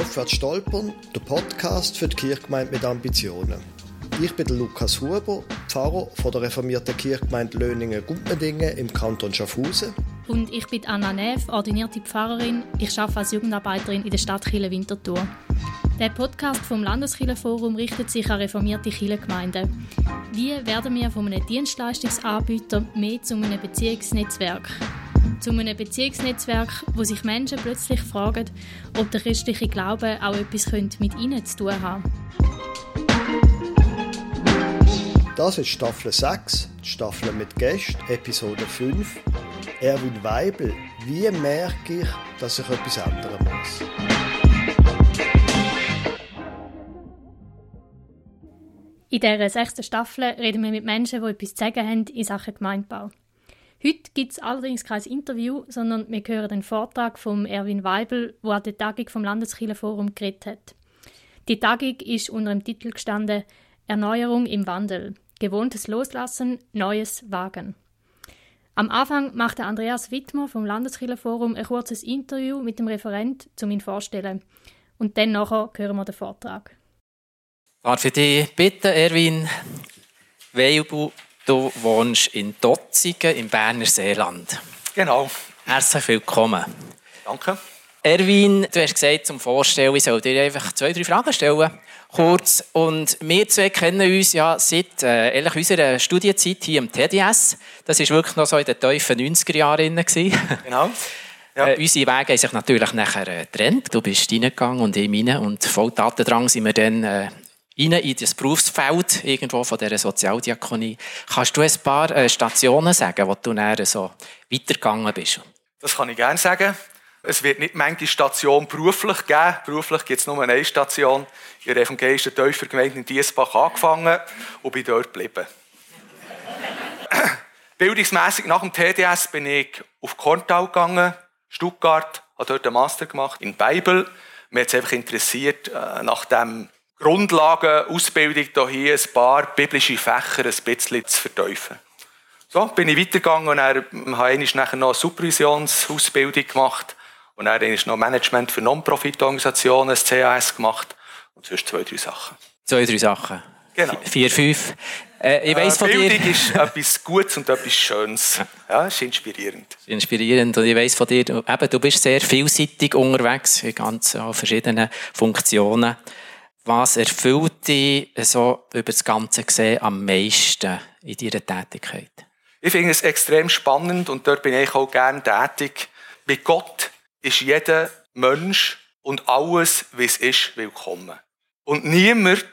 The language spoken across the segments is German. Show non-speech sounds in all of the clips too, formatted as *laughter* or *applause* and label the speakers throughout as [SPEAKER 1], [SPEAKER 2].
[SPEAKER 1] Aufwärts stolpern, der Podcast für die Kirchgemeinde mit Ambitionen. Ich bin Lukas Huber, Pfarrer von der reformierten Kirchgemeinde Löningen-Gumpendingen im Kanton Schaffhausen.
[SPEAKER 2] Und ich bin Anna Neff, ordinierte Pfarrerin. Ich arbeite als Jugendarbeiterin in der Stadt Chile Winterthur. Der Podcast vom Landeskirchenforum richtet sich an reformierte Kirchengemeinden. Wie werden wir von einem Dienstleistungsanbieter mehr zu einem Beziehungsnetzwerk? Zu einem Beziehungsnetzwerk, wo sich Menschen plötzlich fragen, ob der christliche Glaube auch etwas mit ihnen zu tun haben
[SPEAKER 1] Das ist Staffel 6, die Staffel mit Gästen, Episode 5. Erwin Weibel, wie merke ich, dass ich etwas ändern muss?
[SPEAKER 2] In dieser sechsten Staffel reden wir mit Menschen, die etwas zu sagen haben in Sachen Gemeindebau. Heute gibt es allerdings kein Interview, sondern wir hören den Vortrag von Erwin Weibel, der an der Tagung vom Landeskirchenforum geredet hat. Die Tagung ist unter dem Titel gestanden Erneuerung im Wandel. Gewohntes Loslassen, Neues Wagen. Am Anfang machte Andreas Wittmer vom Landeskirchenforum ein kurzes Interview mit dem Referent, um ihn vorzustellen. Und dann nachher hören wir den Vortrag.
[SPEAKER 3] Darf ich dich bitten, Erwin, Weilbu, du wohnst in Dotzigen im Berner Seeland.
[SPEAKER 4] Genau.
[SPEAKER 3] Herzlich willkommen.
[SPEAKER 4] Danke.
[SPEAKER 3] Erwin, du hast gesagt, zum Vorstellen, ich soll dir einfach zwei, drei Fragen stellen. Kurz. Und wir zwei kennen uns ja seit äh, ehrlich unserer Studienzeit hier im TDS. Das war wirklich noch so in den tiefen 90er Jahren.
[SPEAKER 4] Genau.
[SPEAKER 3] Ja. Äh, unsere Wege haben sich natürlich nachher äh, getrennt. Du bist reingegangen und ich rein. Und voll Tatendrang sind wir dann äh, in das Berufsfeld irgendwo von dieser Sozialdiakonie. Kannst du ein paar äh, Stationen sagen, wo du näher so weitergegangen bist?
[SPEAKER 4] Das kann ich gerne sagen. Es wird nicht manche Station beruflich geben. Beruflich gibt es nur eine Station in der evangelischen Täufergemeinde in Diesbach angefangen und bin dort geblieben. *coughs* Bildungsmässig nach dem TDS bin ich auf Korntal gegangen, Stuttgart, habe dort einen Master gemacht in Bibel. Mir hat es einfach interessiert, äh, nach dem Grundlagenausbildung hier ein paar biblische Fächer ein bisschen zu verteufeln. So bin ich weitergegangen und dann habe ich nachher noch eine Supervisionsausbildung gemacht und dann habe ich noch Management für Non-Profit-Organisationen, das CAS gemacht und sonst zwei, drei Sachen.
[SPEAKER 3] Zwei, drei Sachen.
[SPEAKER 4] Genau.
[SPEAKER 3] Vier, fünf. Äh, ich weiss
[SPEAKER 4] äh,
[SPEAKER 3] von
[SPEAKER 4] Bildung
[SPEAKER 3] dir...
[SPEAKER 4] ist *laughs* etwas Gutes und etwas Schönes. Ja, ist inspirierend.
[SPEAKER 3] Inspirierend. Und ich weiss von dir, eben, du bist sehr vielseitig unterwegs in ganz verschiedenen Funktionen. Was erfüllt dich so über das Ganze gesehen am meisten in deiner Tätigkeit?
[SPEAKER 4] Ich finde es extrem spannend und dort bin ich auch gerne tätig. Bei Gott ist jeder Mensch und alles, wie es ist, willkommen. Und niemand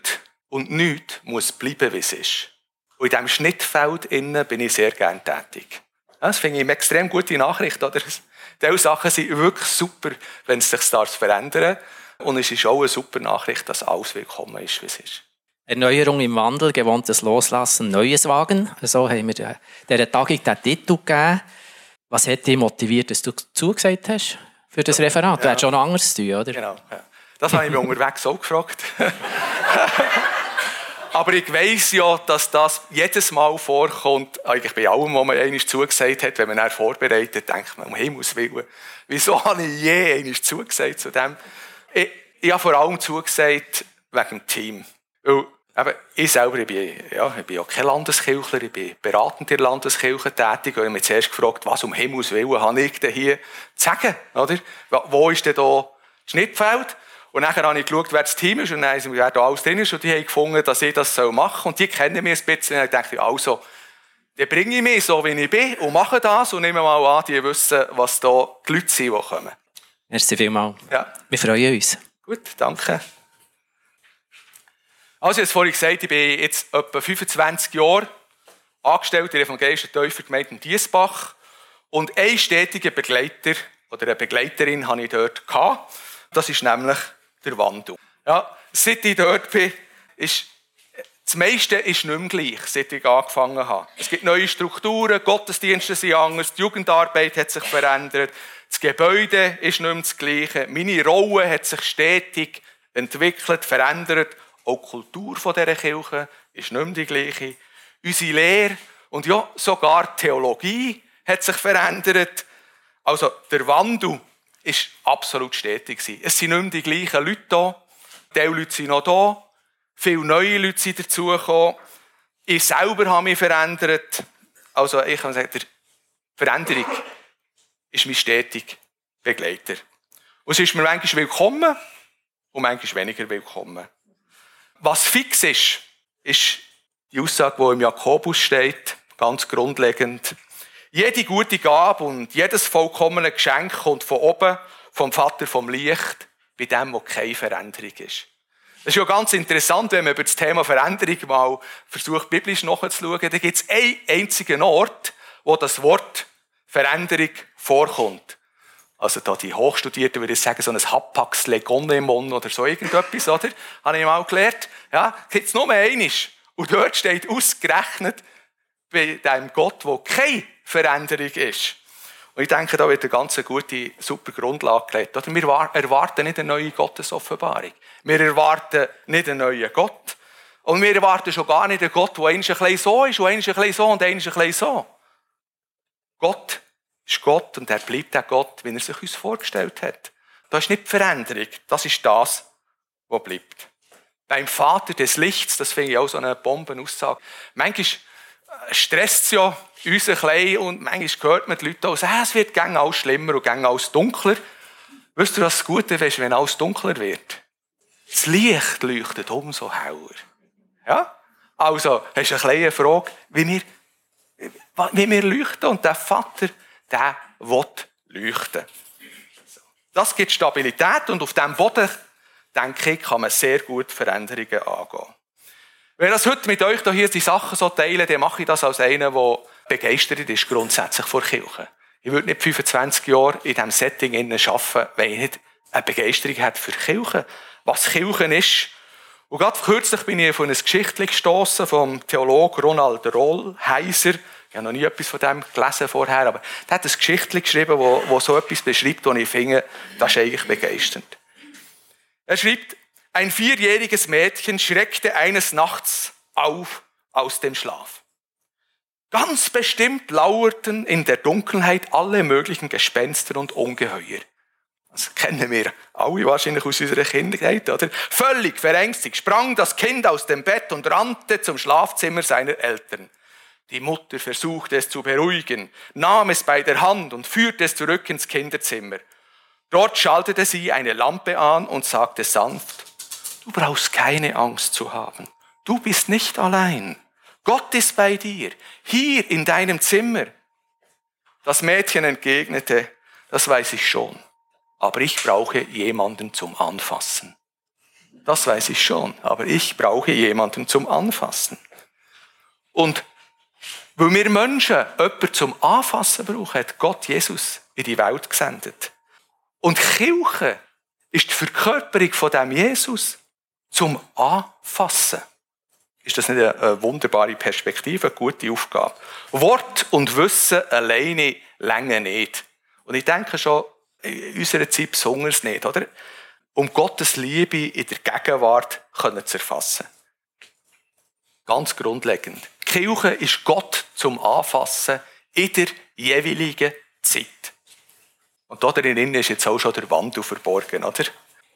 [SPEAKER 4] und nichts muss bleiben, wie es ist. Und in diesem Schnittfeld innen bin ich sehr gerne tätig. Das finde ich eine extrem gute Nachricht. Oder? *laughs* Diese Sachen sind wirklich super, wenn es sich verändern darf. Und es ist auch eine super Nachricht, dass alles willkommen ist, wie es ist.
[SPEAKER 3] Erneuerung im Wandel, gewohntes Loslassen, Neues wagen. So haben wir dieser Tagung den Titel gegeben. Was hat dich motiviert, dass du zugesagt hast für das Referat? Ja. Du hättest schon zu tun, oder?
[SPEAKER 4] Genau. Ja. Das habe ich mich *laughs* unterwegs auch gefragt. *laughs* Aber ich weiss ja, dass das jedes Mal vorkommt, eigentlich bei allem, was man einmal zugesagt hat, wenn man dann vorbereitet, denkt man, um Himmels Willen, wieso habe ich je einmal zugesagt zu dem? Ich, habe vor allem zugesagt wegen dem Team. Weil, eben, ich selber ich bin, ja, ich bin ja kein Landeskirchler, ich bin beratend in der Landeskirche tätig. Ich habe mich zuerst gefragt, was um Himmels Willen habe ich denn hier zu sagen? Oder? Wo ist denn da das Schnittfeld? Und nachher habe ich geschaut, wer das Team ist, und dann haben wer da alles drin ist, und die haben gefunden, dass ich das machen soll. Und die kennen mich ein bisschen, und ich dachte, also, dann bringe ich mich so, wie ich bin, und mache das, und nehme mal an, die wissen, was da die Leute sind, die kommen.
[SPEAKER 3] Merci vielmals.
[SPEAKER 4] Ja.
[SPEAKER 3] Wir freuen uns.
[SPEAKER 4] Gut, danke. Also, ich habe vorhin gesagt, ich bin jetzt etwa 25 Jahre angestellt in der evangelischen Täufergemeinde in Diesbach. Und einen stetigen Begleiter oder eine Begleiterin hatte ich dort. Gehabt. Das ist nämlich der Wandel. Ja, seit ich dort bin, ist das meiste ist nicht mehr gleich, seit ich angefangen habe. Es gibt neue Strukturen, Gottesdienste sind anders, die Jugendarbeit hat sich verändert, das Gebäude ist nicht mehr das Gleiche, meine Rolle hat sich stetig entwickelt, verändert, auch die Kultur dieser Kirche ist nicht mehr die gleiche. Unsere Lehre und ja, sogar die Theologie hat sich verändert. Also der Wandel ist absolut stetig. Es sind nicht mehr die gleichen Leute da. Die Leute sind noch da. Viele neue Leute sind dazugekommen. Ich selber habe mich verändert. Also ich kann sagen, die Veränderung ist mein stetig Begleiter. Und es ist mir manchmal willkommen und manchmal weniger willkommen. Was fix ist, ist die Aussage, die im Jakobus steht, ganz grundlegend. Jede gute Gabe und jedes vollkommene Geschenk kommt von oben, vom Vater vom Licht, bei dem, wo keine Veränderung ist. Das ist ja ganz interessant, wenn man über das Thema Veränderung mal versucht, biblisch nachzuschauen. Da gibt es einen einzigen Ort, wo das Wort Veränderung vorkommt. Also da die Hochstudierten würde ich sagen, so ein Hapax Legonemon oder so irgendetwas, *laughs* oder? Habe ich mal gelernt. Ja, gibt es nur eines. Und dort steht ausgerechnet bei dem Gott, wo keine Veränderung ist. Und ich denke, da wird eine ganz gute, super Grundlage gelegt. Oder? Wir erwarten nicht eine neue Gottesoffenbarung. Wir erwarten nicht einen neuen Gott. Und wir erwarten schon gar nicht einen Gott, der ein bisschen so ist, und ein bisschen so und ein bisschen so. Gott ist Gott und er bleibt auch Gott, wie er sich uns vorgestellt hat. Das ist nicht die Veränderung, das ist das, was bleibt. Beim Vater des Lichts, das finde ich auch so eine Bombenaussage. Manchmal äh, stresst es ja uns ein bisschen und manchmal hört man die Leute auch sagen, es wird gäng alles schlimmer und gäng alles dunkler. Wisst ihr, was das Gute ist, wenn alles dunkler wird? Das Licht leuchtet umso heller. Ja? Also, hast du eine kleine Frage, wie wir, wie wir leuchten und der Vater, der will leuchten. Das gibt Stabilität und auf diesem Boden denke ich, kann man sehr gut Veränderungen angehen. Wenn ich heute mit euch hier die Sachen so teile, dann mache ich das als einer, der begeistert ist grundsätzlich vor Kirche. Ich würde nicht 25 Jahre in diesem Setting arbeiten, wenn ich nicht eine Begeisterung hätte für Kirche. Was Kirche ist. Und gerade kürzlich bin ich auf ein Geschichtchen gestossen vom Theologen Ronald Rollheiser. Ich habe noch nie etwas von dem gelesen vorher, aber der hat ein Geschichtchen geschrieben, wo, wo so etwas beschreibt, wo ich finde, das ist eigentlich begeisternd. Er schreibt, ein vierjähriges Mädchen schreckte eines Nachts auf aus dem Schlaf. Ganz bestimmt lauerten in der Dunkelheit alle möglichen Gespenster und Ungeheuer. Das kennen wir alle wahrscheinlich aus unserer Kindheit, oder? Völlig verängstigt sprang das Kind aus dem Bett und rannte zum Schlafzimmer seiner Eltern. Die Mutter versuchte es zu beruhigen, nahm es bei der Hand und führte es zurück ins Kinderzimmer. Dort schaltete sie eine Lampe an und sagte sanft, du brauchst keine Angst zu haben. Du bist nicht allein. Gott ist bei dir, hier in deinem Zimmer. Das Mädchen entgegnete, das weiß ich schon, aber ich brauche jemanden zum Anfassen. Das weiß ich schon, aber ich brauche jemanden zum Anfassen. Und weil wir Menschen jemanden zum Anfassen brauchen, hat Gott Jesus in die Welt gesendet. Und Kirche ist die Verkörperung von dem Jesus zum Anfassen. Ist das nicht eine wunderbare Perspektive, eine gute Aufgabe? Wort und Wissen alleine länger nicht. Und ich denke schon, in unserer Zeit besonders nicht, oder? Um Gottes Liebe in der Gegenwart zu erfassen. Ganz grundlegend. Kirche ist Gott zum Anfassen in der jeweiligen Zeit. Und da drin ist jetzt auch schon der Wandel verborgen, oder?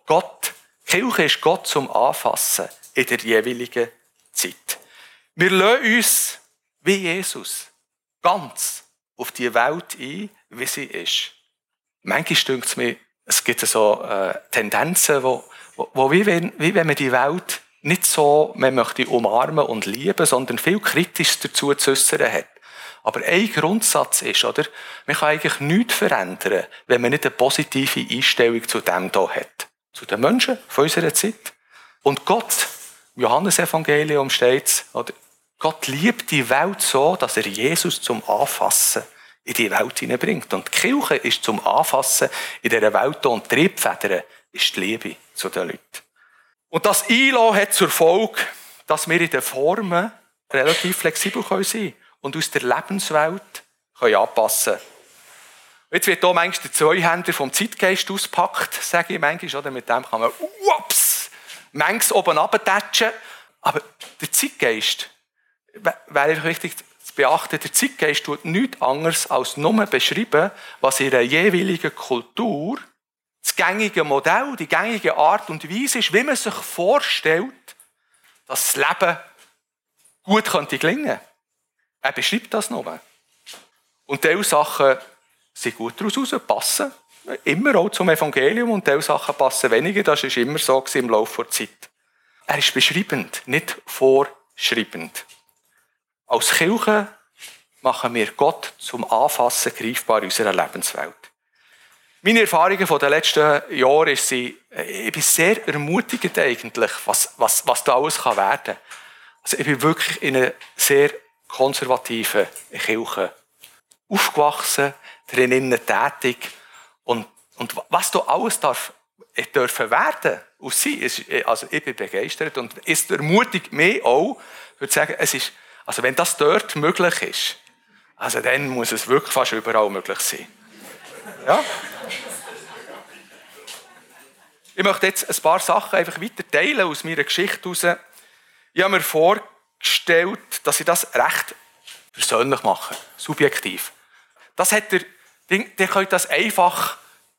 [SPEAKER 4] Gott, Kirche ist Gott zum Anfassen in der jeweiligen Zeit. Wir lassen uns, wie Jesus, ganz auf die Welt ein, wie sie ist. Manchmal stimmt es mir, es gibt so äh, Tendenzen, wo, wo, wo wie, wenn, wie wenn man die Welt nicht so man möchte umarmen und lieben, sondern viel kritisch dazu zu äußern hat. Aber ein Grundsatz ist, oder? Man kann eigentlich nichts verändern, wenn man nicht eine positive Einstellung zu dem hier hat. Zu den Menschen von unserer Zeit. Und Gott, im Johannesevangelium steht oder? Gott liebt die Welt so, dass er Jesus zum Anfassen in die Welt hineinbringt. Und die Kirche ist zum Anfassen in dieser Welt und die Triebfeder ist die Liebe zu den Leuten. Und das ILO hat zur Folge, dass wir in den Formen relativ flexibel sein können und aus der Lebenswelt anpassen können. Jetzt wird hier manchmal der Zweihänder vom Zeitgeist auspackt, sage ich manchmal, oder? Mit dem kann man, ups, manchmal oben runtertatschen. Aber der Zeitgeist, wäre wichtig zu beachten, der Zeitgeist tut nichts anderes als nur beschreiben, was in einer jeweiligen Kultur gängige Modell, die gängige Art und Weise ist, wie man sich vorstellt, dass das Leben gut könnte gelingen. Er beschreibt das nur. Und diese Sachen sind gut daraus raus, passen immer auch zum Evangelium und diese Sachen passen weniger. Das ist immer so im Laufe der Zeit. Er ist beschreibend, nicht vorschreibend. Als Kirche machen wir Gott zum Anfassen greifbar in unserer Lebenswelt. Meine Erfahrungen von den letzten Jahren ist sie, ich bin sehr ermutigend eigentlich, was, was, was da alles kann werden kann. Also ich bin wirklich in einer sehr konservativen Kirche aufgewachsen, drinnen tätig und, und was da alles darf, dürfen werden aus sie, also ich bin begeistert und es ermutigt mich auch, würde sagen, es ist, also wenn das dort möglich ist, also dann muss es wirklich fast überall möglich sein. Ja? Ich möchte jetzt ein paar Sachen einfach weiter teilen aus meiner Geschichte heraus. Ich habe mir vorgestellt, dass ich das recht persönlich mache, subjektiv. Das hat der, der könnt das einfach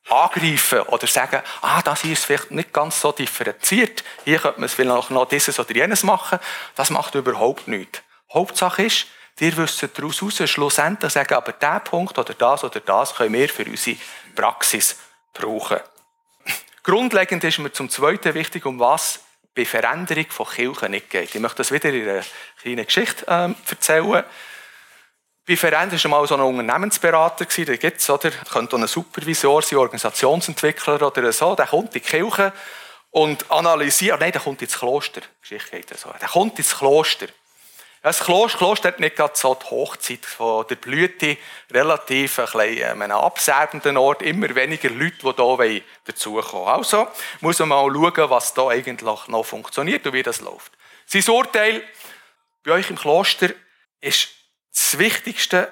[SPEAKER 4] angreifen oder sagen, ah, das hier ist vielleicht nicht ganz so differenziert, hier könnte man es vielleicht noch dieses oder jenes machen. Das macht überhaupt nichts. Hauptsache ist, wir wissen daraus heraus schlussendlich sagen, aber der Punkt oder das oder das können wir für unsere Praxis brauchen. Grundlegend ist mir zum Zweiten wichtig, um was bei Veränderung von Kirchen nicht geht. Ich möchte das wieder in einer kleinen Geschichte ähm, erzählen. Bei Veränderung war mal so ein Unternehmensberater, der gibt's, oder? Könnte auch ein Supervisor sein, Organisationsentwickler oder so. Der kommt in die Kirche und analysiert, nein, der kommt ins Kloster. Geschichte geht so. Der kommt ins Kloster. Das Kloster, Kloster hat nicht gerade so die Hochzeit von der Blüte, relativ ein bisschen äh, abserbenden Ort, immer weniger Leute, die hier dazukommen Also muss man mal schauen, was da eigentlich noch funktioniert und wie das läuft. Sein Urteil bei euch im Kloster ist das Wichtigste,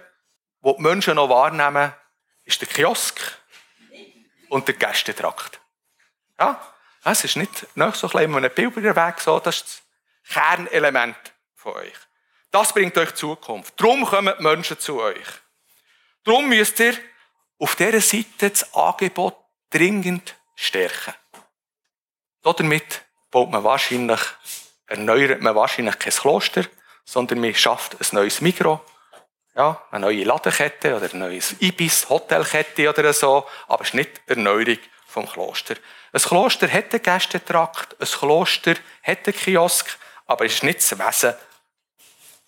[SPEAKER 4] was die Menschen noch wahrnehmen, ist der Kiosk und der Gästetrakt. Ja, es ist nicht noch so ein bisschen Pilgerweg so, das ist das Kernelement von euch. Das bringt euch Zukunft. Darum kommen die Menschen zu euch. Darum müsst ihr auf dieser Seite das Angebot dringend stärken. Damit baut man wahrscheinlich, erneuert man wahrscheinlich kein Kloster, sondern man schafft ein neues Mikro, ja, eine neue Ladenkette oder ein neues Ibis, Hotelkette oder so, aber es ist nicht Erneuerung vom Kloster. Ein Kloster hat einen Gästetrakt, ein Kloster hat einen Kiosk, aber es ist nicht das Wesen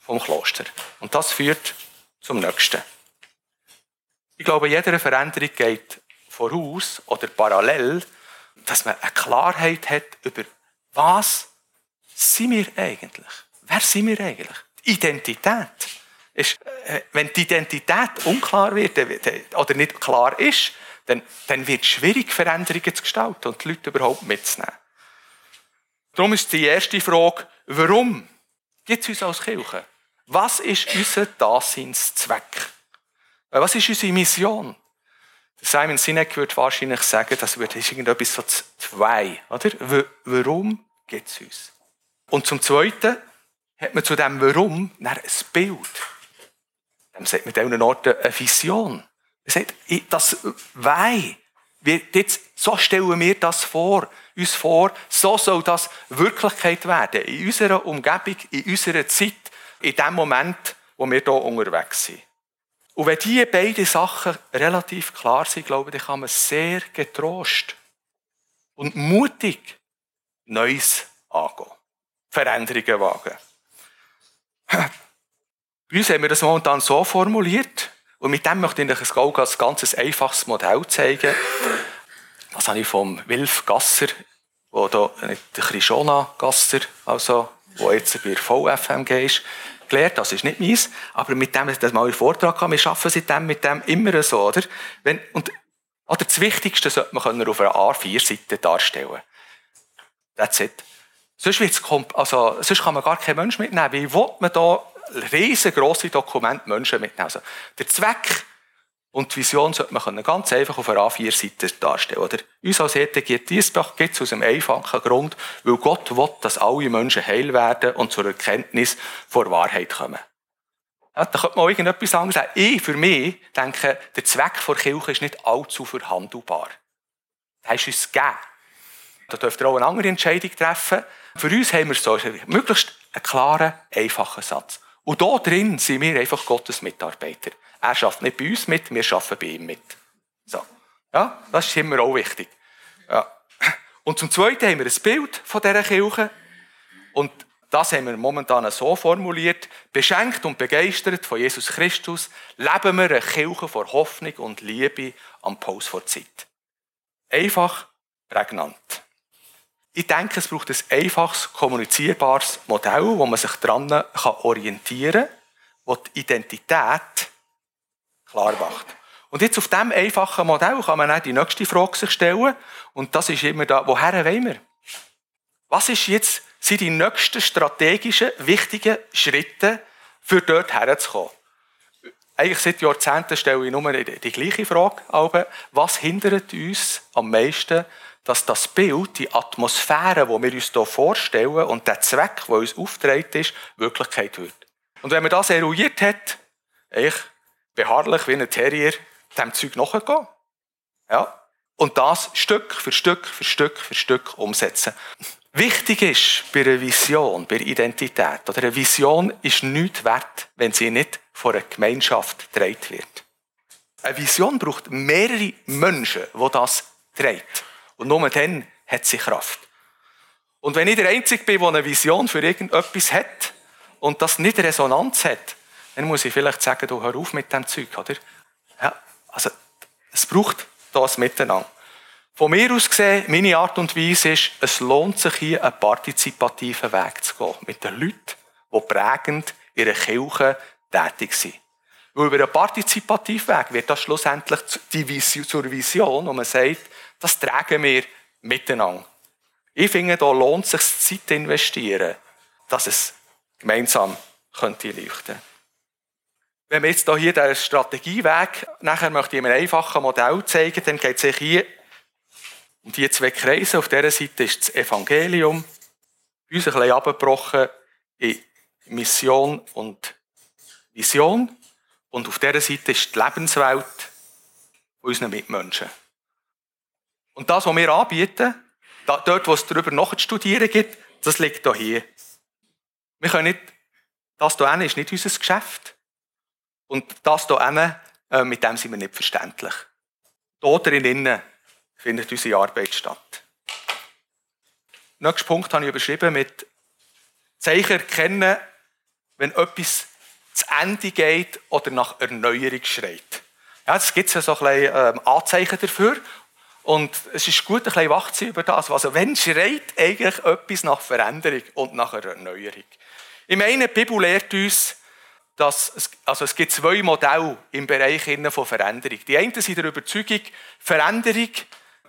[SPEAKER 4] vom Kloster. Und das führt zum Nächsten. Ich glaube, jede Veränderung geht voraus oder parallel, dass man eine Klarheit hat über was sind wir eigentlich? Wer sind wir eigentlich? Die Identität. Ist, äh, wenn die Identität unklar wird oder nicht klar ist, dann, dann wird es schwierig, Veränderungen zu gestalten und die Leute überhaupt mitzunehmen. Darum ist die erste Frage, warum gibt es uns als Kirche? Was ist unser Daseinszweck? Äh, was ist unsere Mission? Simon Sinek würde wahrscheinlich sagen, das ist irgendetwas so zwei, oder? Warum gibt es uns? Und zum Zweiten hat man zu dem Warum ein Bild. Dann sagt man an diesen Orten eine Vision. Man sagt, das jetzt, so stellen wir das vor, uns vor, so soll das Wirklichkeit werden. In unserer Umgebung, in unserer Zeit, in dem Moment, wo wir hier unterwegs sind. Und wenn diese beiden Sachen relativ klar sind, glaube ich, kann man sehr getrost und mutig Neues angehen. Veränderungen wagen. *clears throat* Bei uns haben wir das momentan so formuliert, und mit dem möchte ich euch ein ganz, ganz einfaches Modell zeigen. Das habe ich vom Wilf Gasser, da, nicht der Krishona Gasser, also, wo jetzt bei VFMG ist, gelernt, das ist nicht meins, aber mit dem, dass mal einen Vortrag haben, wir arbeiten seitdem mit dem immer so, oder? Wenn, und, oder das Wichtigste sollte man auf einer A4-Seite darstellen. That's it. Sonst, wird's also, sonst kann man gar keinen Menschen mitnehmen. Wie will man da riesengroße Dokumente Menschen mitnehmen? Also, der Zweck und die Vision sollte man ganz einfach auf einer A4-Seite darstellen. Oder? Uns als ETG Diesbach gibt es aus einem einfachen Grund, weil Gott will, dass alle Menschen heil werden und zur Erkenntnis vor Wahrheit kommen. Ja, da könnte man auch irgendetwas anderes sagen. Ich, für mich, denke, der Zweck der Kirche ist nicht allzu verhandelbar. Der ist uns gegeben. Da dürft ihr auch eine andere Entscheidung treffen. Für uns haben wir so möglichst einen klaren, einfachen Satz. Und da drin sind wir einfach Gottes Mitarbeiter. Er schafft nicht bei uns mit, wir arbeiten bei ihm mit. So. Ja, das ist immer auch wichtig. Ja. Und zum Zweiten haben wir ein Bild von dieser Kirche. Und das haben wir momentan so formuliert. Beschenkt und begeistert von Jesus Christus leben wir eine Kirche vor Hoffnung und Liebe am Puls vor Zeit. Einfach, prägnant. Ich denke, es braucht ein einfaches, kommunizierbares Modell, wo man sich daran orientieren kann, das die Identität klar macht. Und jetzt auf diesem einfachen Modell kann man auch die nächste Frage sich stellen. Und das ist immer da, woher wollen wir? Was ist jetzt, sind die nächsten strategischen, wichtigen Schritte, für dort herzukommen? Eigentlich seit Jahrzehnten stelle ich nur die, die gleiche Frage. Was hindert uns am meisten dass das Bild, die Atmosphäre, die wir uns hier vorstellen und der Zweck, der uns aufgetragen ist, Wirklichkeit wird. Und wenn man das eruiert hat, ich beharrlich wie ein Terrier dem Zeug nachgehen. Ja. Und das Stück für Stück für Stück für Stück umsetzen. Wichtig ist bei einer Vision, bei einer Identität, oder eine Vision ist nichts wert, wenn sie nicht von einer Gemeinschaft getragen wird. Eine Vision braucht mehrere Menschen, die das tragen. Und nur dann hat sie Kraft. Und wenn ich der Einzige bin, der eine Vision für irgendetwas hat und das nicht Resonanz hat, dann muss ich vielleicht sagen, du hör auf mit dem Zeug, oder? Ja, also, es braucht das Miteinander. Von mir aus gesehen, meine Art und Weise ist, es lohnt sich hier einen partizipativen Weg zu gehen. Mit den Leuten, die prägend in ihrer Kirche tätig sind. Weil über einen partizipativen Weg wird das schlussendlich zur Vision, wo man sagt, das tragen wir miteinander. Ich finde, da lohnt es sich Zeit zu investieren, dass es gemeinsam könnte leuchten. Wenn wir jetzt hier den Strategieweg, nachher möchte ich einem einfachen Modell zeigen, dann geht es hier um die zwei Kreise. Auf dieser Seite ist das Evangelium, uns ein bisschen abgebrochen in Mission und Vision. Und auf dieser Seite ist die Lebenswelt unserer Mitmenschen. Und das, was wir anbieten, dort, wo es darüber noch zu studieren gibt, das liegt hier. Wir können nicht, das hier ist nicht unser Geschäft. Und das hier äh, mit dem sind wir nicht verständlich. Dort drinnen findet unsere Arbeit statt. Nächster Punkt habe ich überschrieben mit Zeichen erkennen, wenn etwas zu Ende geht oder nach Erneuerung schreit. Ja, es gibt ja so ein bisschen ähm, Anzeichen dafür. Und es ist gut, ein bisschen wach zu sein über das. Also, wenn schreit eigentlich etwas nach Veränderung und nach Erneuerung? Ich meine, die Bibel lehrt uns, dass es, also es gibt zwei Modelle im Bereich von Veränderung. Die einen sind der Überzeugung, Veränderung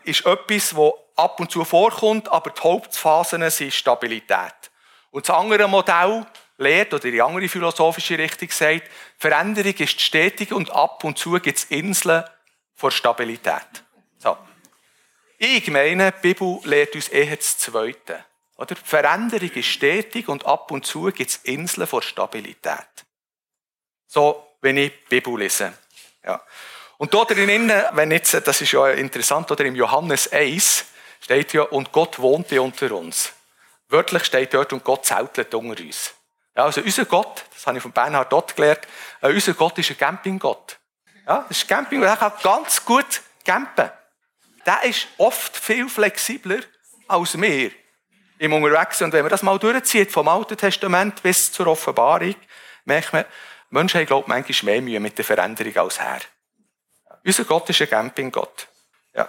[SPEAKER 4] ist etwas, das ab und zu vorkommt, aber die Hauptphasen sind Stabilität. Und das andere Modell lehrt, oder die andere philosophische Richtung sagt, Veränderung ist stetig und ab und zu gibt es Inseln vor Stabilität. Ich meine, die Bibel lehrt uns eher das Zweite. Oder? Die Veränderung ist stetig und ab und zu gibt es Inseln vor Stabilität. So, wenn ich die Bibel lese. Ja. Und dort drinnen, wenn jetzt, das ist ja interessant, oder im Johannes 1 steht ja, und Gott wohnte unter uns. Wörtlich steht dort, und Gott zeltet unter uns. Ja, also unser Gott, das habe ich von Bernhard Dott gelernt, äh, unser Gott ist ein Campinggott. Ja, das ist ein Campinggott, der kann ganz gut campen der ist oft viel flexibler als wir im Unterwegs. Und wenn man das mal durchzieht, vom Alten Testament bis zur Offenbarung, merkt man, Menschen haben, glaube ich, manchmal mehr Mühe mit der Veränderung als Herr. Unser Gott ist ein Campinggott. Ja.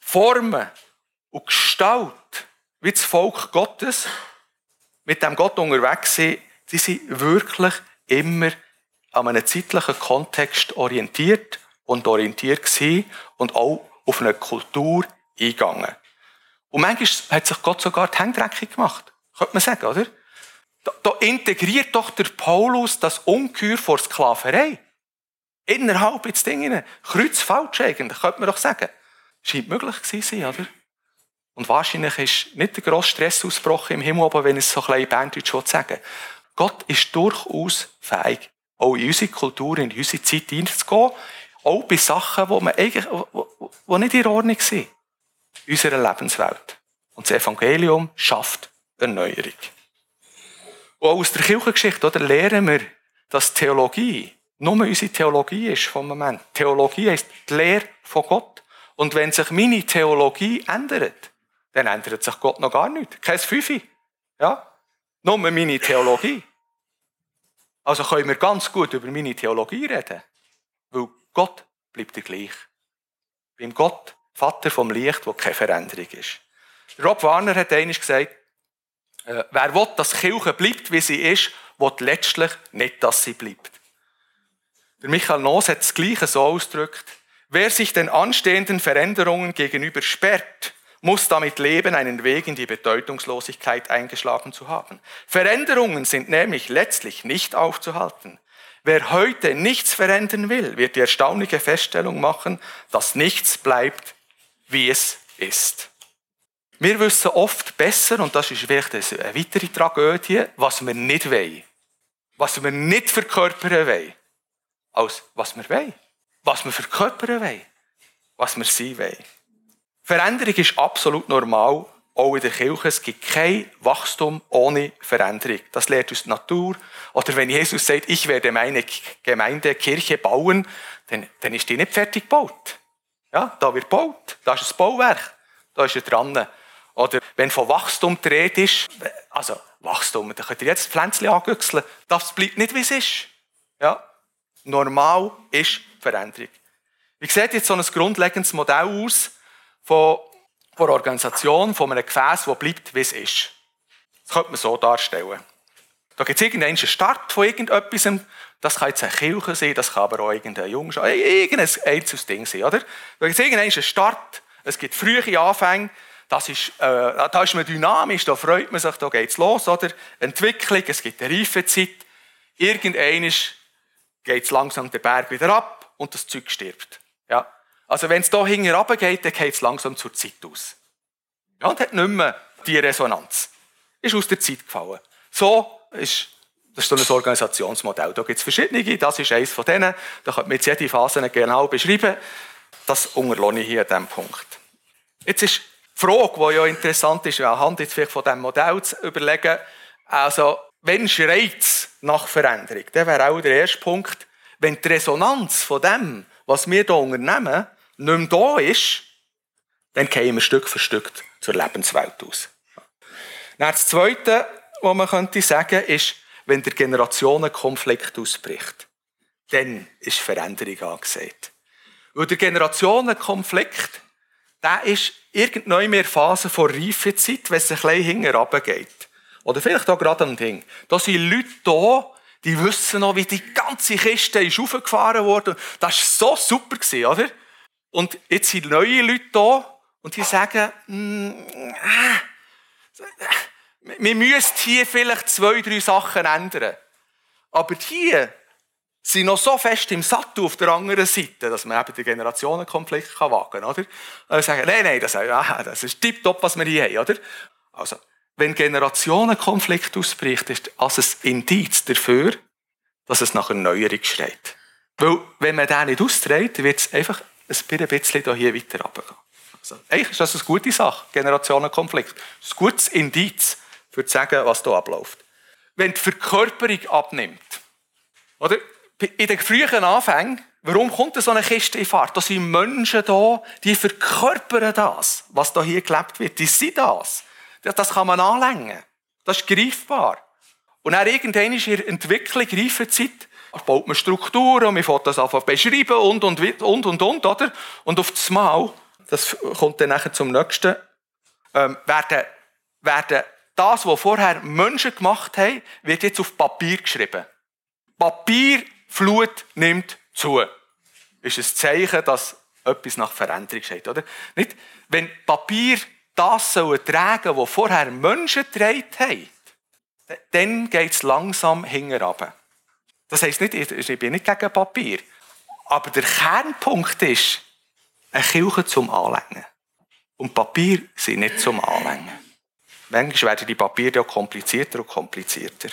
[SPEAKER 4] Formen und Gestalt, wie das Volk Gottes mit dem Gott unterwegs sind, die sind wirklich immer an einem zeitlichen Kontext orientiert und orientiert gewesen und auch auf eine Kultur eingegangen. Und manchmal hat sich Gott sogar die Hände gemacht. Könnte man sagen, oder? Da, da integriert doch der Paulus das Ungeheuer vor Sklaverei. Innerhalb ins Ding hinein. Kreuz falsch eigentlich, könnte man doch sagen. Scheint möglich gewesen sein, oder? Und wahrscheinlich ist nicht der grosse Stress ausgebrochen im Himmel, aber wenn ich es so ein bisschen Banddeutsch sagen Gott ist durchaus fähig, auch in unsere Kultur, in unsere Zeit hineinzugehen, auch bei Sachen, die, man eigentlich, die nicht in Ordnung sind. unserer Lebenswelt. Und das Evangelium schafft Erneuerung. Und auch aus der Kirchengeschichte oder, lernen wir, dass Theologie nur unsere Theologie ist vom Moment. Theologie ist die Lehre von Gott. Und wenn sich meine Theologie ändert, dann ändert sich Gott noch gar nicht. Kein Fünfi. Ja? Nur meine Theologie. Also können wir ganz gut über meine Theologie reden. Weil Gott bleibt der gleich. Beim Gott, Vater vom Licht, wo keine Veränderung ist. Rob Warner hat einmal gesagt, äh, wer will, dass Kirche bleibt, wie sie ist, will letztlich nicht, dass sie bleibt. Der Michael Noos hat das Gleiche so ausgedrückt. Wer sich den anstehenden Veränderungen gegenüber sperrt, muss damit leben, einen Weg in die Bedeutungslosigkeit eingeschlagen zu haben. Veränderungen sind nämlich letztlich nicht aufzuhalten. Wer heute nichts verändern will, wird die erstaunliche Feststellung machen, dass nichts bleibt, wie es ist. Wir wissen oft besser, und das ist wirklich eine weitere Tragödie, was wir nicht wollen. Was wir nicht verkörpern wollen, als was wir wollen. Was wir verkörpern wollen. Was wir sein wollen. Veränderung ist absolut normal, auch in der Kirche. Es gibt kein Wachstum ohne Veränderung. Das lehrt uns die Natur. Oder wenn Jesus sagt, ich werde meine Gemeinde, Kirche bauen, dann, dann ist die nicht fertig gebaut. Ja, da wird gebaut. Da ist ein Bauwerk. Da ist er dran. Oder wenn von Wachstum die Rede ist, also Wachstum, da könnt ihr jetzt Pflänzchen angüchseln. Das bleibt nicht, wie es ist. Ja? Normal ist Veränderung. Wie sieht jetzt so ein grundlegendes Modell aus von, einer Organisation, von einem Gefäß, das bleibt, wie es ist? Das könnte man so darstellen. Da gibt es irgendeinen Start von irgendetwas. Das kann jetzt eine Kirche sein, das kann aber auch irgendein Jungschau, irgendein einzelnes Ding sein, oder? Da gibt es irgendeinen Start, es gibt frühe Anfänge, das ist, äh, da ist man dynamisch, da freut man sich, da geht's los, oder? Entwicklung, es gibt eine Reifezeit. Irgendwann geht es langsam den Berg wieder ab und das Zeug stirbt. Ja? Also wenn es hier hinten runter geht, dann geht es langsam zur Zeit aus. Ja, und hat nicht mehr die Resonanz. Ist aus der Zeit gefallen. So ist das ist so ein Organisationsmodell. Da gibt es verschiedene, das ist eines von denen. Da kann man jetzt jede Phase genau beschreiben. Das unterlohne ich hier an diesem Punkt. Jetzt ist Frage, die ja interessant ist, anhand jetzt vielleicht von diesem Modell zu überlegen, also, wenn schreit nach Veränderung? Das wäre auch der erste Punkt. Wenn die Resonanz von dem, was wir hier unternehmen, nicht mehr da ist, dann gehen wir Stück für Stück zur Lebenswelt aus. Dann das Zweite, was man könnte sagen, ist, wenn der Generationenkonflikt ausbricht, dann ist Veränderung angesagt. Weil der Generationenkonflikt, der ist irgendwann mehr Phase von Reifezeit, wenn es ein bisschen hinten. Oder vielleicht auch gerade am Ding. Da sind Leute da, die wissen noch, wie die ganze Kiste ist aufgefahren wurde. Das war so super, oder? Und jetzt sind neue Leute da und die sagen, äh, wir müssen hier vielleicht zwei, drei Sachen ändern. Aber hier sind noch so fest im Sattel auf der anderen Seite, dass man eben den Generationenkonflikt wagen kann, oder? Und sagen, nein, nein, das, ah, das ist tipptopp, was wir hier haben, oder? Also, wenn Generationenkonflikt ausbricht, ist das ein Indiz dafür, dass es nach Erneuerung schreit. Weil, wenn man den nicht austrägt, wird es einfach ein bisschen hier weiter runtergehen. Also, eigentlich ist das eine gute Sache, Generationenkonflikt. Ein gutes Indiz, für zu sagen, was hier abläuft. Wenn die Verkörperung abnimmt, oder? in den frühen Anfängen, warum kommt so eine Kiste in Fahrt? Da sind Menschen da, die verkörpern das, was da hier gelebt wird. Die sind das. Das kann man anlängen. Das ist greifbar. Und dann irgendwann ist der Entwicklung, Reifezeit, baut man Strukturen, man fängt das einfach beschreiben und, und, und, und, und, oder? Und auf das Mal, das kommt dann nachher zum nächsten, ähm, werden, werden das, was vorher Menschen gemacht haben, wird jetzt auf Papier geschrieben. Papier Flut nimmt zu. Ist ein Zeichen, dass etwas nach Veränderung steht, oder? Nicht? Wenn Papier das sollen tragen, was vorher Menschen getragen haben, dann geht es langsam hinterher. Das heisst nicht, ich bin nicht gegen Papier. Aber der Kernpunkt ist, eine Kirche zum Anlängen. Und Papier sind nicht zum Anlängen. Manchmal werden die Papiere ja komplizierter und komplizierter.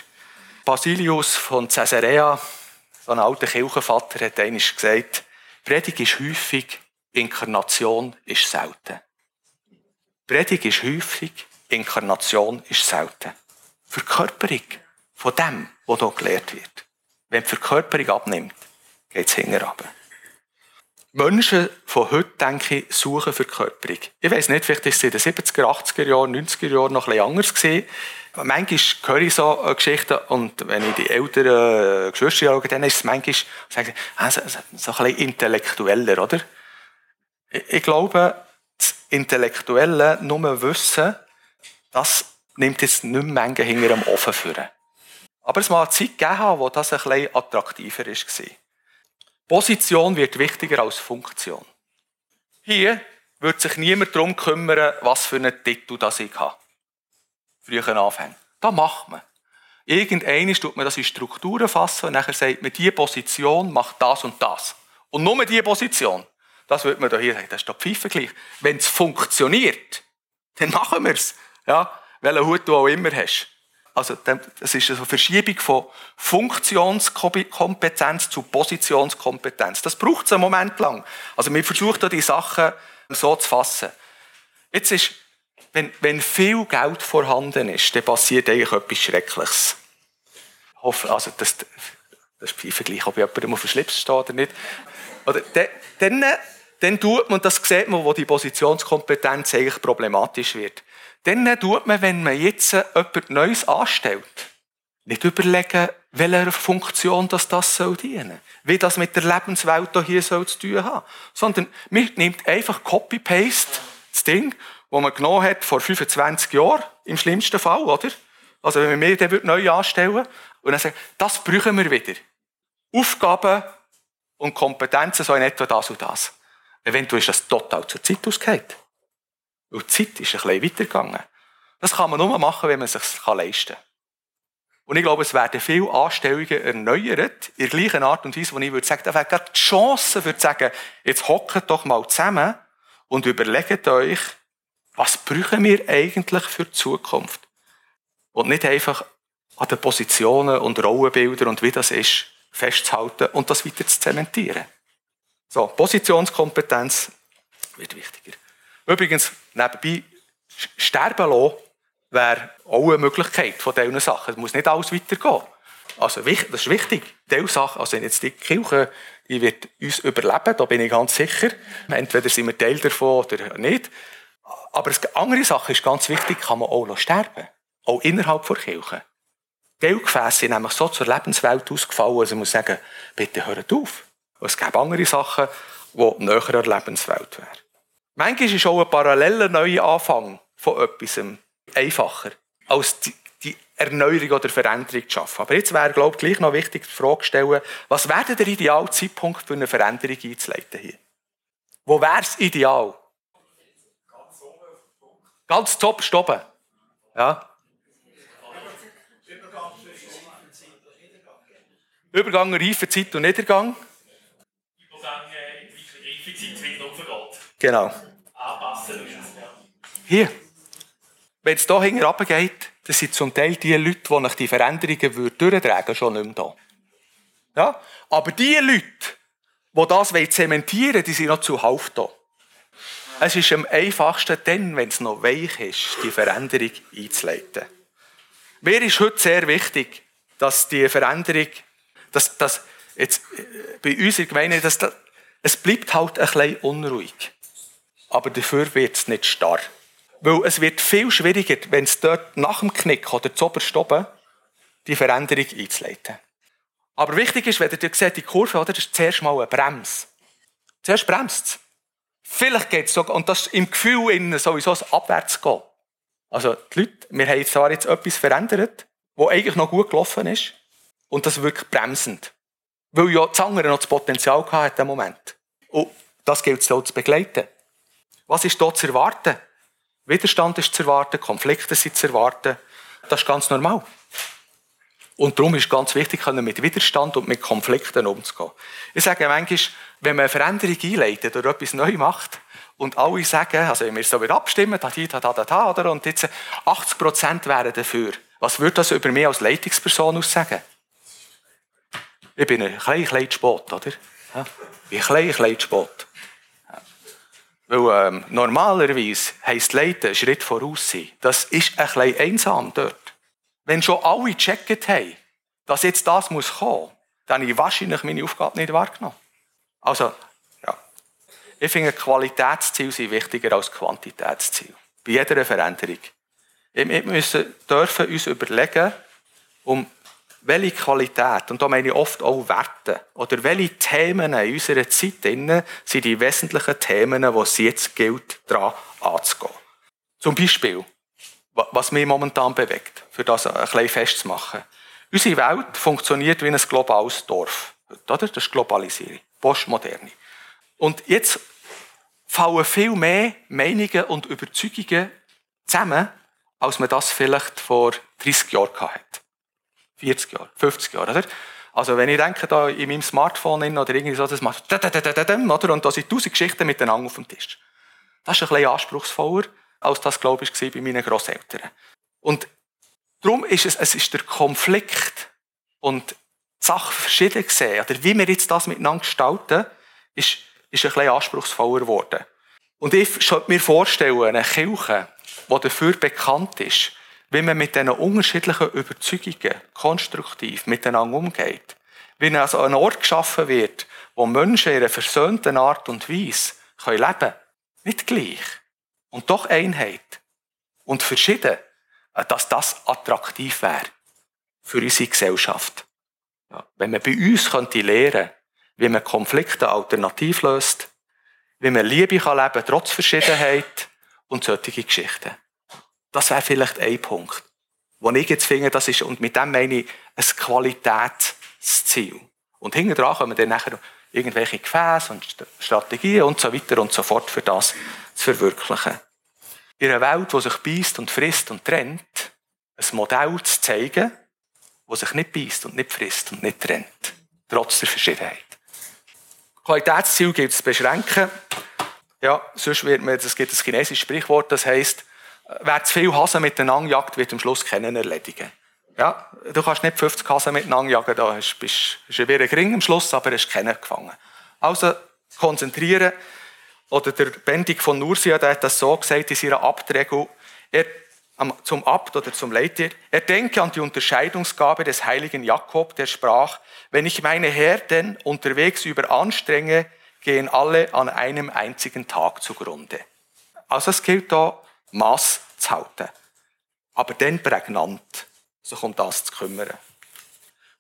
[SPEAKER 4] Basilius von Caesarea so ein alter Kirchenvater hat einmal gesagt, Predigt ist häufig, Inkarnation ist selten. Predigt ist häufig, Inkarnation ist selten. Verkörperung von dem, was hier gelehrt wird. Wenn die Verkörperung abnimmt, geht es hinten runter. Menschen von heute, denke ich, suchen Verkörperung. Ich weiß nicht, vielleicht ist es in den 70er, 80er Jahren, 90er Jahren noch bisschen anders gewesen. Manchmal höre ich so Geschichten und wenn ich die älteren äh, Geschwister schaue, dann ist es manchmal sagen, ah, so, so ein bisschen intellektueller, oder? Ich glaube, das Intellektuelle, nur Wissen, das nimmt jetzt nicht mehr Menge hinter dem Ofen führen. Aber es mag eine Zeit gegeben wo das bisschen attraktiver war. Position wird wichtiger als Funktion. Hier wird sich niemand darum kümmern, was für einen Titel das ich habe. Früher Anfängen. Das macht man. Irgendeinmal tut man das in Strukturen fassen und nachher sagt man, diese Position macht das und das. Und nur diese Position. Das würde man hier sagen, das ist doch Pfeife gleich. Wenn es funktioniert, dann machen wir es. Ja, welchen Hut du auch immer hast. Also, das ist eine Verschiebung von Funktionskompetenz zu Positionskompetenz. Das braucht es einen Moment lang. Also, wir versuchen die Sachen so zu fassen. Jetzt ist, wenn, wenn viel Geld vorhanden ist, dann passiert eigentlich etwas Schreckliches. Ich hoffe, also, das, das ist gleich, ob jemand auf dem Schlips steht oder nicht. Oder, dann, dann tut man, das sieht man, wo die Positionskompetenz eigentlich problematisch wird. Dann tut man, wenn man jetzt jemand Neues anstellt, nicht überlegen, welcher Funktion das, das soll dienen Wie das mit der Lebenswelt hier soll zu tun haben. Sondern man nimmt einfach Copy-Paste, das Ding, das man genommen hat vor 25 Jahren, im schlimmsten Fall, oder? Also wenn wir den neu anstellen und dann sagen, das brauchen wir wieder. Aufgaben und Kompetenzen so in etwa das und das. Eventuell ist das total zur Zeit ausgeht. Weil die Zeit ist ein bisschen weitergegangen. Das kann man nur machen, wenn man es sich leisten kann. Und ich glaube, es werden viele Anstellungen erneuert, in der gleichen Art und Weise, wo ich würde sagen, da wäre gerade die Chance, für zu sagen, jetzt hockt doch mal zusammen und überlegt euch, was brauchen wir eigentlich für die Zukunft? Und nicht einfach an den Positionen und Rollenbildern und wie das ist, festzuhalten und das weiter zu zementieren. So, Positionskompetenz wird wichtiger. Übrigens, nebenbei, sterben lassen wäre auch eine Möglichkeit von diesen Sachen. Es muss nicht alles weitergehen. Also, das ist wichtig. Diese Sache, also jetzt die Kirche, die wird uns überleben, da bin ich ganz sicher. Entweder sind wir Teil davon oder nicht. Aber eine andere Sache ist ganz wichtig, kann man auch sterben. Auch innerhalb der Kirche. Geldgefäße sind nämlich so zur Lebenswelt ausgefallen, also ich muss sagen, bitte hört auf. Es gibt andere Sachen, die näher an der Lebenswelt wären. Manchmal ist auch ein paralleller neuer Anfang von etwas einfacher, als die, die Erneuerung oder Veränderung zu schaffen. Aber jetzt wäre, glaube ich, gleich noch wichtig, die Frage zu stellen, was wäre der ideale Zeitpunkt für eine Veränderung einzuleiten hier? Wo wäre es ideal? Ganz top stoppen. Ja. Übergang, Reifezeit und Niedergang. Übergang, Reifezeit, wieder aufgeht. Genau Hier. Wenn es hier hinten runtergeht, dann sind zum Teil die Leute, die die Veränderungen durchtragen schon nicht mehr da. Ja? Aber die Leute, die das zementieren wollen, die sind noch zuhauf da. Es ist am einfachsten dann, wenn es noch weich ist, die Veränderung einzuleiten. Mir ist heute sehr wichtig, dass die Veränderung, dass, dass jetzt äh, bei uns in der Gemeinde, dass das, es bleibt halt ein bisschen unruhig aber dafür wird es nicht starr. Weil es wird viel schwieriger, wenn es dort nach dem Knick oder zuoberst oben die Veränderung einzuleiten. Aber wichtig ist, wenn ihr seht, die Kurve, oder, das ist zuerst mal eine Bremse. Zuerst bremst es. Vielleicht geht es sogar, und das ist im Gefühl innen sowieso ein Abwärtsgehen. Also, die Leute, wir haben zwar jetzt etwas verändert, was eigentlich noch gut gelaufen ist, und das wirkt bremsend. Weil ja die andere noch das Potenzial hatte im Moment. Und das gilt es so zu begleiten. Was ist dort zu erwarten? Widerstand ist zu erwarten, Konflikte sind zu erwarten. Das ist ganz normal. Und darum ist ganz wichtig, mit Widerstand und mit Konflikten umzugehen. Ich sage manchmal, wenn man eine Veränderung einleitet oder etwas neu macht und alle sagen, also wenn wir so wieder abstimmen, da, da, da, da, da, oder, und jetzt 80 Prozent wären dafür, was würde das über mich als Leitungsperson aussagen? Ich bin ein klein, klein spät, oder? Ich bin ein klein, klein spät. Weil ähm, normalerweise heisst Leiten einen Schritt voraus sein. Das ist ein bisschen einsam dort. Wenn schon alle gecheckt haben, dass jetzt das muss kommen, dann habe ich wahrscheinlich meine Aufgabe nicht wahrgenommen. Also, ja. Ich finde, Qualitätsziele sind wichtiger als Quantitätsziele. Bei jeder Veränderung. Wir müssen, dürfen uns überlegen, um welche Qualität, und da meine ich oft auch Werte, oder welche Themen in unserer Zeit sind die wesentlichen Themen, die es jetzt gilt, daran anzugehen. Zum Beispiel, was mich momentan bewegt, für das ein bisschen festzumachen. Unsere Welt funktioniert wie ein globales Dorf. Das ist Globalisierung, Postmoderne. Und jetzt fallen viel mehr Meinungen und Überzeugungen zusammen, als man das vielleicht vor 30 Jahren hatte. 40 Jahre, 50 Jahre, oder? Also wenn ich denke, da in meinem Smartphone oder irgendwie so, das macht oder? Und da sind tausend Geschichten miteinander auf dem Tisch. Das ist ein bisschen anspruchsvoller, als das, glaube ich, war bei meinen Grosseltern. Und darum ist es, es ist der Konflikt und die Sache verschieden gesehen, oder wie wir jetzt das miteinander gestalten, ist, ist ein bisschen anspruchsvoller geworden. Und ich könnte mir vorstellen, eine Kirche, die dafür bekannt ist, wie man mit diesen unterschiedlichen Überzeugungen konstruktiv miteinander umgeht. Wie also ein Ort geschaffen wird, wo Menschen in einer versöhnten Art und Weise leben können. Nicht gleich. Und doch Einheit. Und verschieden. Äh, dass das attraktiv wäre. Für unsere Gesellschaft. Ja. Wenn man bei uns könnte lernen, wie man Konflikte alternativ löst, wie man Liebe kann leben trotz Verschiedenheit und solche Geschichten. Das wäre vielleicht ein Punkt, wo ich jetzt finde, das ist, und mit dem meine ich ein Qualitätsziel. Und hinten dran kommen dann nachher irgendwelche Gefäße und Strategien und so weiter und so fort für das zu verwirklichen. In einer Welt, die sich beißt und frisst und trennt, ein Modell zu zeigen, das sich nicht beißt und nicht frisst und nicht trennt. Trotz der Verschiedenheit. Qualitätsziel gilt es beschränken. Ja, sonst wird man, es gibt ein chinesisches Sprichwort, das heißt, wer zu viel Hasen miteinander jagt, wird am Schluss keinen erledigen. Ja, du kannst nicht 50 Hasen miteinander jagen, da bist, bist, bist ein gering am Schluss, aber hast keinen gefangen. Also konzentrieren. Oder der Bendig von Nursia, der hat das so gesagt in seiner Abträgung, er, zum Abt oder zum Leiter, er denke an die Unterscheidungsgabe des heiligen Jakob, der sprach, wenn ich meine Herden unterwegs überanstrenge, gehen alle an einem einzigen Tag zugrunde. Also es gilt da Mass zu halten. Aber dann prägnant, sich um das zu kümmern.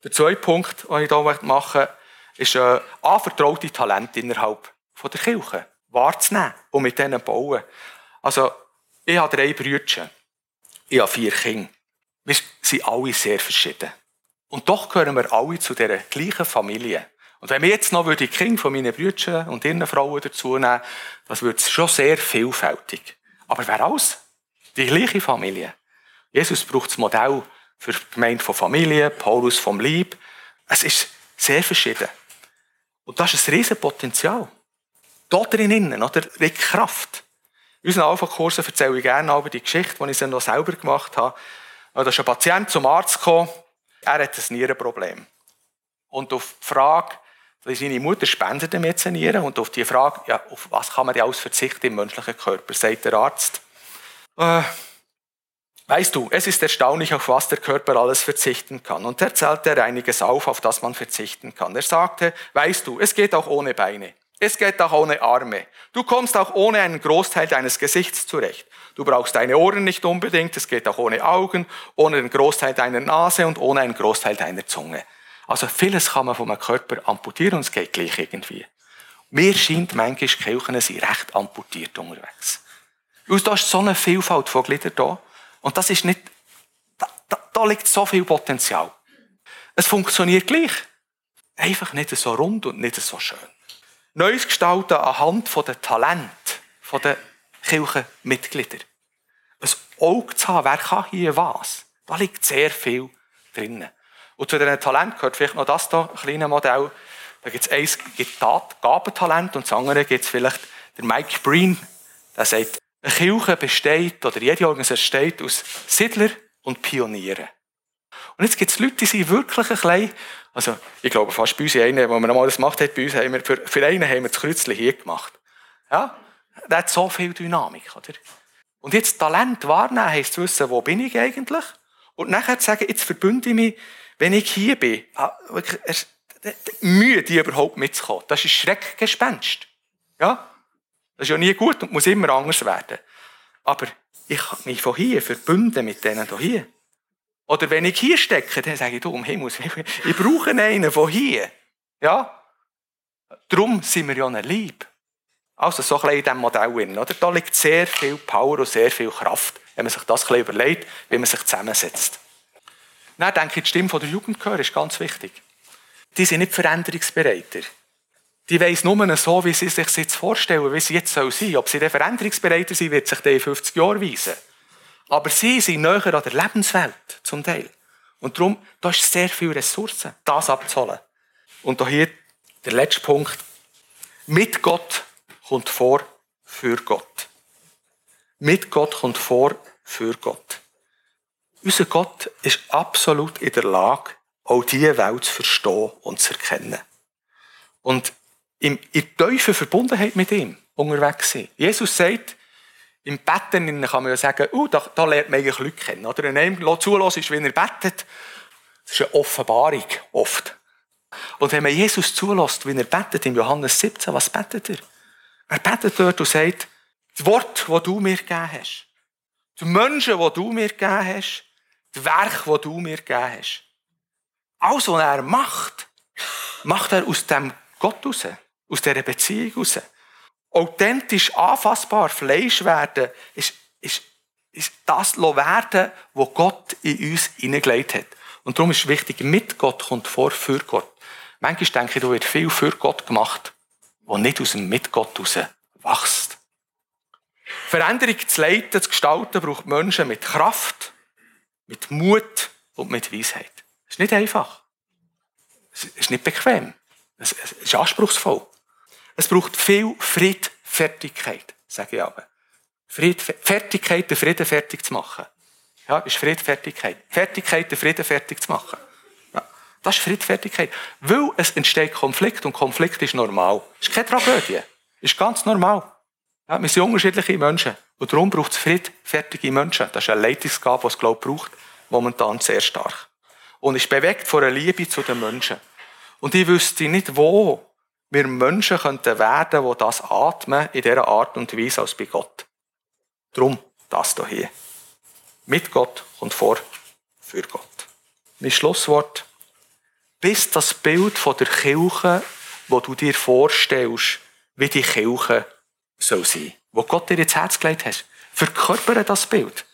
[SPEAKER 4] Der zweite Punkt, den ich hier machen möchte, ist äh, anvertraute Talente innerhalb der Kirche wahrzunehmen und mit denen bauen. Also, ich habe drei Brüder. Ich habe vier Kinder. Wir sind alle sehr verschieden. Und doch gehören wir alle zu dieser gleichen Familie. Und wenn wir jetzt noch die Kinder von meinen Brüdern und ihren Frauen dazu nehmen, das wird schon sehr vielfältig. Aber wer alles? Die gleiche Familie. Jesus braucht das Modell für die Gemeinde von Familie, Paulus vom Lieb. Es ist sehr verschieden. Und das ist ein riesen Potenzial. Da drinnen, oder? Liegt Kraft. In unseren Alpha-Kursen erzähle ich gerne über die Geschichte, die ich noch selber gemacht habe. Da ist ein Patient zum Arzt gekommen, er hat ein Nierenproblem. Und auf die Frage, seine Mutter spendet ihm jetzt Nieren, und auf die Frage, ja, auf was kann man denn alles verzichten im menschlichen Körper, sagt der Arzt. Äh, weißt du, es ist erstaunlich, auf was der Körper alles verzichten kann. Und er zählte er einiges auf, auf das man verzichten kann. Er sagte, weißt du, es geht auch ohne Beine. Es geht auch ohne Arme. Du kommst auch ohne einen Großteil deines Gesichts zurecht. Du brauchst deine Ohren nicht unbedingt. Es geht auch ohne Augen, ohne den Großteil deiner Nase und ohne einen Großteil deiner Zunge. Also vieles kann man von einem Körper amputieren und es geht gleich irgendwie. Mir scheint, manchmal Kirchen sind recht amputiert unterwegs. Und da ist so eine Vielfalt von Gliedern da. Und das ist nicht, da, da, da liegt so viel Potenzial. Es funktioniert gleich. Einfach nicht so rund und nicht so schön. Neues gestalten anhand der Talente der Kirchenmitglieder. Ein Auge zu haben, wer kann hier was? Da liegt sehr viel drinnen. Und zu diesen Talent gehört vielleicht noch das hier, ein kleines Modell. Da gibt es eins, gibt Gabentalent und das andere gibt es vielleicht der Mike Breen, der sagt, eine Kirche besteht, oder jede Organisation besteht aus Siedler und Pionieren. Und jetzt gibt es Leute, die sind wirklich ein klein, also ich glaube fast bei uns, einen, wo man einmal das gemacht hat, bei uns haben wir, für, für einen haben wir das Kreuzchen hier gemacht. Ja? der hat so viel Dynamik. Oder? Und jetzt Talent wahrnehmen heisst zu wissen, wo bin ich eigentlich? Und nachher zu sagen, jetzt verbünde ich mich, wenn ich hier bin, ah, wirklich, müde überhaupt mitzukommen. Das ist Schreckgespenst. Ja? Das ist ja nie gut und muss immer anders werden. Aber ich kann mich von hier verbünden mit denen hier. Oder wenn ich hier stecke, dann sage ich, du, um Himmels Willen, *laughs* ich brauche einen von hier. Ja? Darum sind wir ja ein Lieb. Also so ein bisschen in diesem Modell drin, oder? Da liegt sehr viel Power und sehr viel Kraft, wenn man sich das ein bisschen überlegt, wie man sich zusammensetzt. Dann denke ich, die Stimme der Jugendchöre ist ganz wichtig. Die sind nicht veränderungsbereiter. Die weiss nur so, wie sie sich jetzt vorstellen, wie sie jetzt sein soll. Ob sie veränderungsbereiter sind, wird sich in 50 Jahren weisen. Aber sie sind näher an der Lebenswelt, zum Teil. Und darum, da ist sehr viel Ressourcen, das abzuholen. Und hier der letzte Punkt. Mit Gott kommt vor für Gott. Mit Gott kommt vor für Gott. Unser Gott ist absolut in der Lage, auch diese Welt zu verstehen und zu erkennen. Und in tiefen Verbundenheit mit ihm unterwegs sein. Jesus sagt, im Betten kann man ja sagen, oh, da, da lernt man eigentlich Leute kennen. Oder wenn einem zulässt, wenn er betet, das ist eine Offenbarung, oft. Und wenn man Jesus zulässt, wie er betet, in Johannes 17, was betet er? Er betet dort und sagt, das Wort, das du mir gegeben hast, die Menschen, die du mir gegeben hast, das Werk, das du mir gegeben hast. Alles, was er macht, macht er aus dem Gott raus, aus dieser Beziehung raus. Authentisch, anfassbar, Fleisch werden, ist, ist, ist das werden, was Gott in uns hineingelegt hat. Und darum ist es wichtig, mit Gott kommt vor für Gott. Manchmal denke ich, da wird viel für Gott gemacht, was nicht aus dem Mit Gott heraus wächst. Veränderung zu leiten, zu gestalten, braucht Menschen mit Kraft, mit Mut und mit Weisheit. Es ist nicht einfach. Es ist nicht bequem. Es ist anspruchsvoll. Es braucht viel Friedfertigkeit, sage ich aber. Fertigkeit, den Frieden fertig zu machen. Ja, ist Friedfertigkeit. Fertigkeit, den Frieden fertig zu machen. Ja, das ist Friedfertigkeit. Weil es entsteht Konflikt und Konflikt ist normal. Ist keine Tragödie. Ist ganz normal. Ja, wir sind unterschiedliche Menschen. Und darum braucht es friedfertige Menschen. Das ist eine Leitungsgabe, die es, glaube ich, braucht. Momentan sehr stark. Und ist bewegt von einer Liebe zu den Menschen. Und ich wüsste nicht, wo wir Menschen könnten werden, die das atmen in dieser Art und Weise als bei Gott. Drum das hier. Mit Gott und vor für Gott. Mein Schlusswort. Bis das Bild von der Kirche, wo du dir vorstellst, wie die Kirche soll sein, wo Gott dir ins Herz gelegt hat, verkörpere das Bild.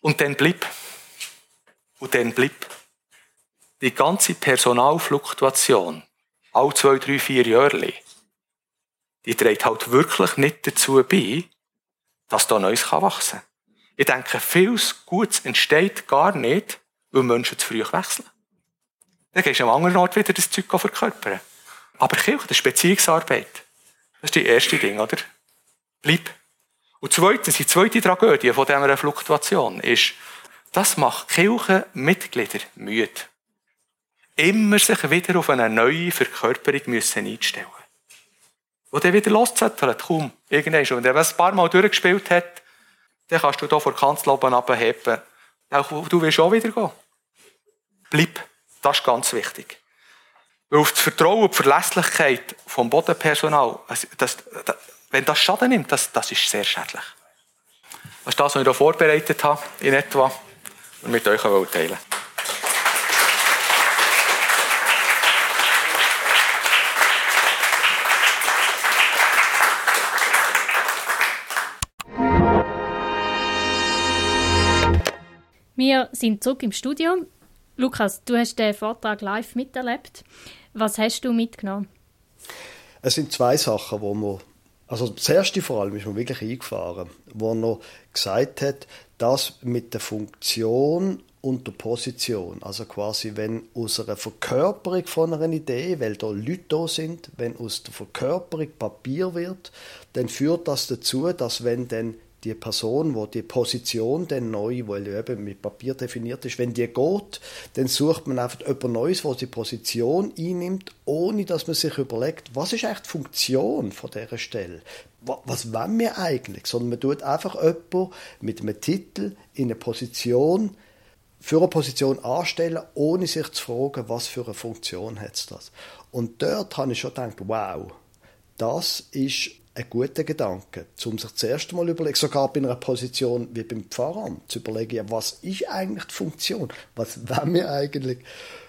[SPEAKER 4] Und dann blieb. Und dann blieb. Die ganze Personalfluktuation, all zwei, drei, vier Jahre, die trägt halt wirklich nicht dazu bei, dass da Neues wachsen kann. Ich denke, vieles Gutes entsteht gar nicht, weil Menschen zu früh wechseln. Dann gehst du am anderen Ort wieder das Zeug verkörpern. Aber Kirche, das ist Beziehungsarbeit. Das ist die erste Ding, oder? Bleib. Und zweitens, die zweite Tragödie von dieser Fluktuation ist, das macht Kirchenmitglieder müde. Immer sich wieder auf eine neue Verkörperung müssen einstellen Wo der wieder loszettelt, kaum, irgendwann schon. Und wenn er ein paar Mal durchgespielt hat, dann kannst du hier vor Kanzel oben abheben. Du willst auch wieder gehen. Bleib. Das ist ganz wichtig. Weil auf das Vertrauen und die Verlässlichkeit vom Bodenpersonal, das, das, wenn das Schaden nimmt, das, das ist sehr schädlich. Das ist das, was ich hier vorbereitet habe, in etwa, und mit euch teilen.
[SPEAKER 2] Wir sind zurück im Studio. Lukas, du hast den Vortrag live miterlebt. Was hast du mitgenommen?
[SPEAKER 1] Es sind zwei Sachen, wo man also das erste vor allem ist mir wirklich eingefahren, wo er gesagt hat, dass mit der Funktion und der Position, also quasi wenn aus einer Verkörperung von einer Idee, weil da Leute da sind, wenn aus der Verkörperung Papier wird, dann führt das dazu, dass wenn dann die Person, wo die Position dann neu, weil eben mit Papier definiert ist, wenn die geht, dann sucht man einfach etwas Neues, wo die Position einnimmt, ohne dass man sich überlegt, was ist eigentlich die Funktion von dieser Stelle? Was wollen wir eigentlich? Sondern man tut einfach jemanden mit einem Titel in eine Position, für eine Position anstellen, ohne sich zu fragen, was für eine Funktion hat das. Und dort habe ich schon gedacht, wow, das ist ein guter Gedanke, um sich zuerst einmal überlegen, sogar bei einer Position wie beim Pfarramt, zu überlegen, was ist eigentlich die Funktion, was wollen wir eigentlich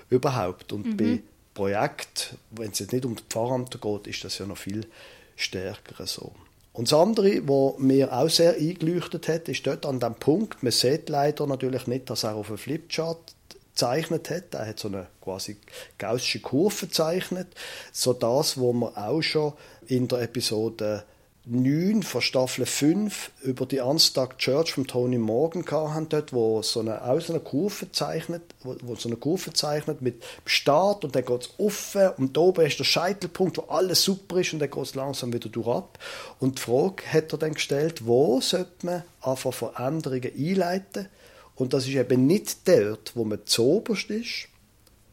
[SPEAKER 1] überhaupt. Und mhm. bei Projekt, wenn es jetzt nicht um das Pfarramt geht, ist das ja noch viel stärker so. Und das andere, was mir auch sehr eingeleuchtet hat, ist dort an dem Punkt, man sieht leider natürlich nicht, dass er auf einem Flipchart gezeichnet hat. Er hat so eine quasi gaussische Kurve gezeichnet. So das, wo wir auch schon in der Episode 9 von Staffel 5 über die Unstuck Church von Tony Morgan hatten, dort, wo so eine, auch so eine Kurve zeichnet, wo, wo so eine Kurve zeichnet mit Start und dann geht es offen und da oben ist der Scheitelpunkt, wo alles super ist und dann geht es langsam wieder durch ab. Und die Frage hat er dann gestellt, wo sollte man einfach Veränderungen einleiten? Und das ist eben nicht dort, wo man zoberst ist,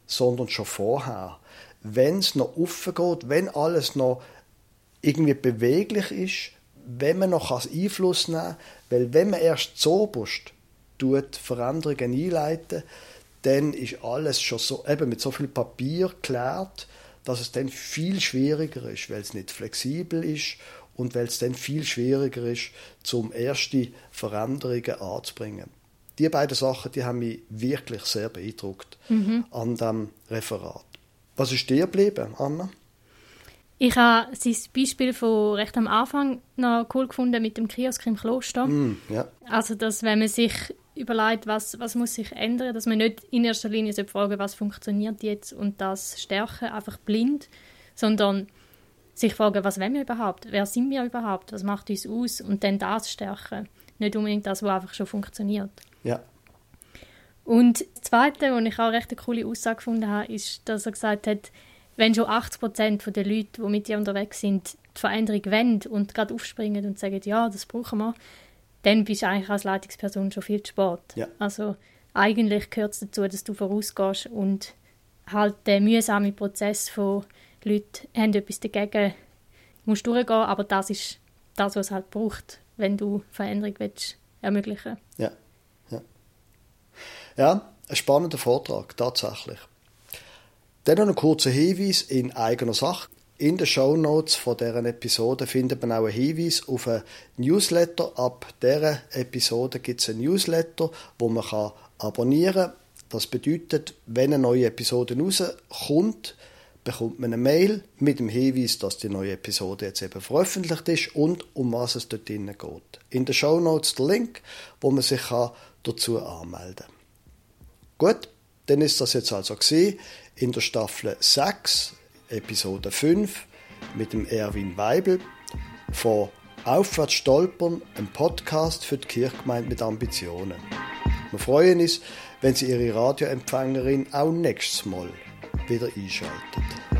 [SPEAKER 1] sondern schon vorher. Wenn es noch offen geht, wenn alles noch irgendwie beweglich ist, wenn man noch Einfluss nehmen kann, weil wenn man erst zoberst tut Veränderungen einleiten, dann ist alles schon so, eben mit so viel Papier geklärt, dass es dann viel schwieriger ist, weil es nicht flexibel ist und weil es dann viel schwieriger ist, zum erste Veränderungen anzubringen die beiden Sachen, die haben mich wirklich sehr beeindruckt mhm. an dem Referat. Was ist dir geblieben, Anna?
[SPEAKER 2] Ich habe sein Beispiel von recht am Anfang noch cool gefunden mit dem Kiosk im Kloster. Mm, ja. Also, dass wenn man sich überlegt, was, was muss sich ändern, dass man nicht in erster Linie so fragen, was funktioniert jetzt und das stärken, einfach blind, sondern sich fragen, was wollen wir überhaupt, wer sind wir überhaupt, was macht uns aus und dann das stärken. Nicht unbedingt das, was einfach schon funktioniert.
[SPEAKER 1] Ja.
[SPEAKER 2] Und das Zweite, was ich auch recht eine coole Aussage gefunden habe, ist, dass er gesagt hat, wenn schon 80 Prozent der Leute, die mit dir unterwegs sind, die Veränderung wollen und gerade aufspringen und sagen, ja, das brauchen wir, dann bist du eigentlich als Leitungsperson schon viel zu spät.
[SPEAKER 1] Ja.
[SPEAKER 2] Also eigentlich gehört es dazu, dass du vorausgehst und halt der mühsame Prozess von Leuten haben etwas dagegen, musst durchgehen, aber das ist das, was es halt braucht, wenn du Veränderung willst ermöglichen
[SPEAKER 1] Ja. Ja, ein spannender Vortrag, tatsächlich. Dann noch ein kurzer Hinweis in eigener Sache. In den Show Notes von deren Episode findet man auch einen Hinweis auf ein Newsletter. Ab dieser Episode gibt es ein Newsletter, wo man kann abonnieren kann. Das bedeutet, wenn eine neue Episode rauskommt, bekommt man eine Mail mit dem Hinweis, dass die neue Episode jetzt eben veröffentlicht ist und um was es dort geht. In den Show Notes der Link, wo man sich dazu anmelden kann. Gut, dann ist das jetzt also gesehen in der Staffel 6, Episode 5 mit dem Erwin Weibel von Aufwärts stolpern, ein Podcast für die Kirchgemeinde mit Ambitionen. Wir freuen uns, wenn Sie Ihre Radioempfängerin auch nächstes Mal wieder einschalten.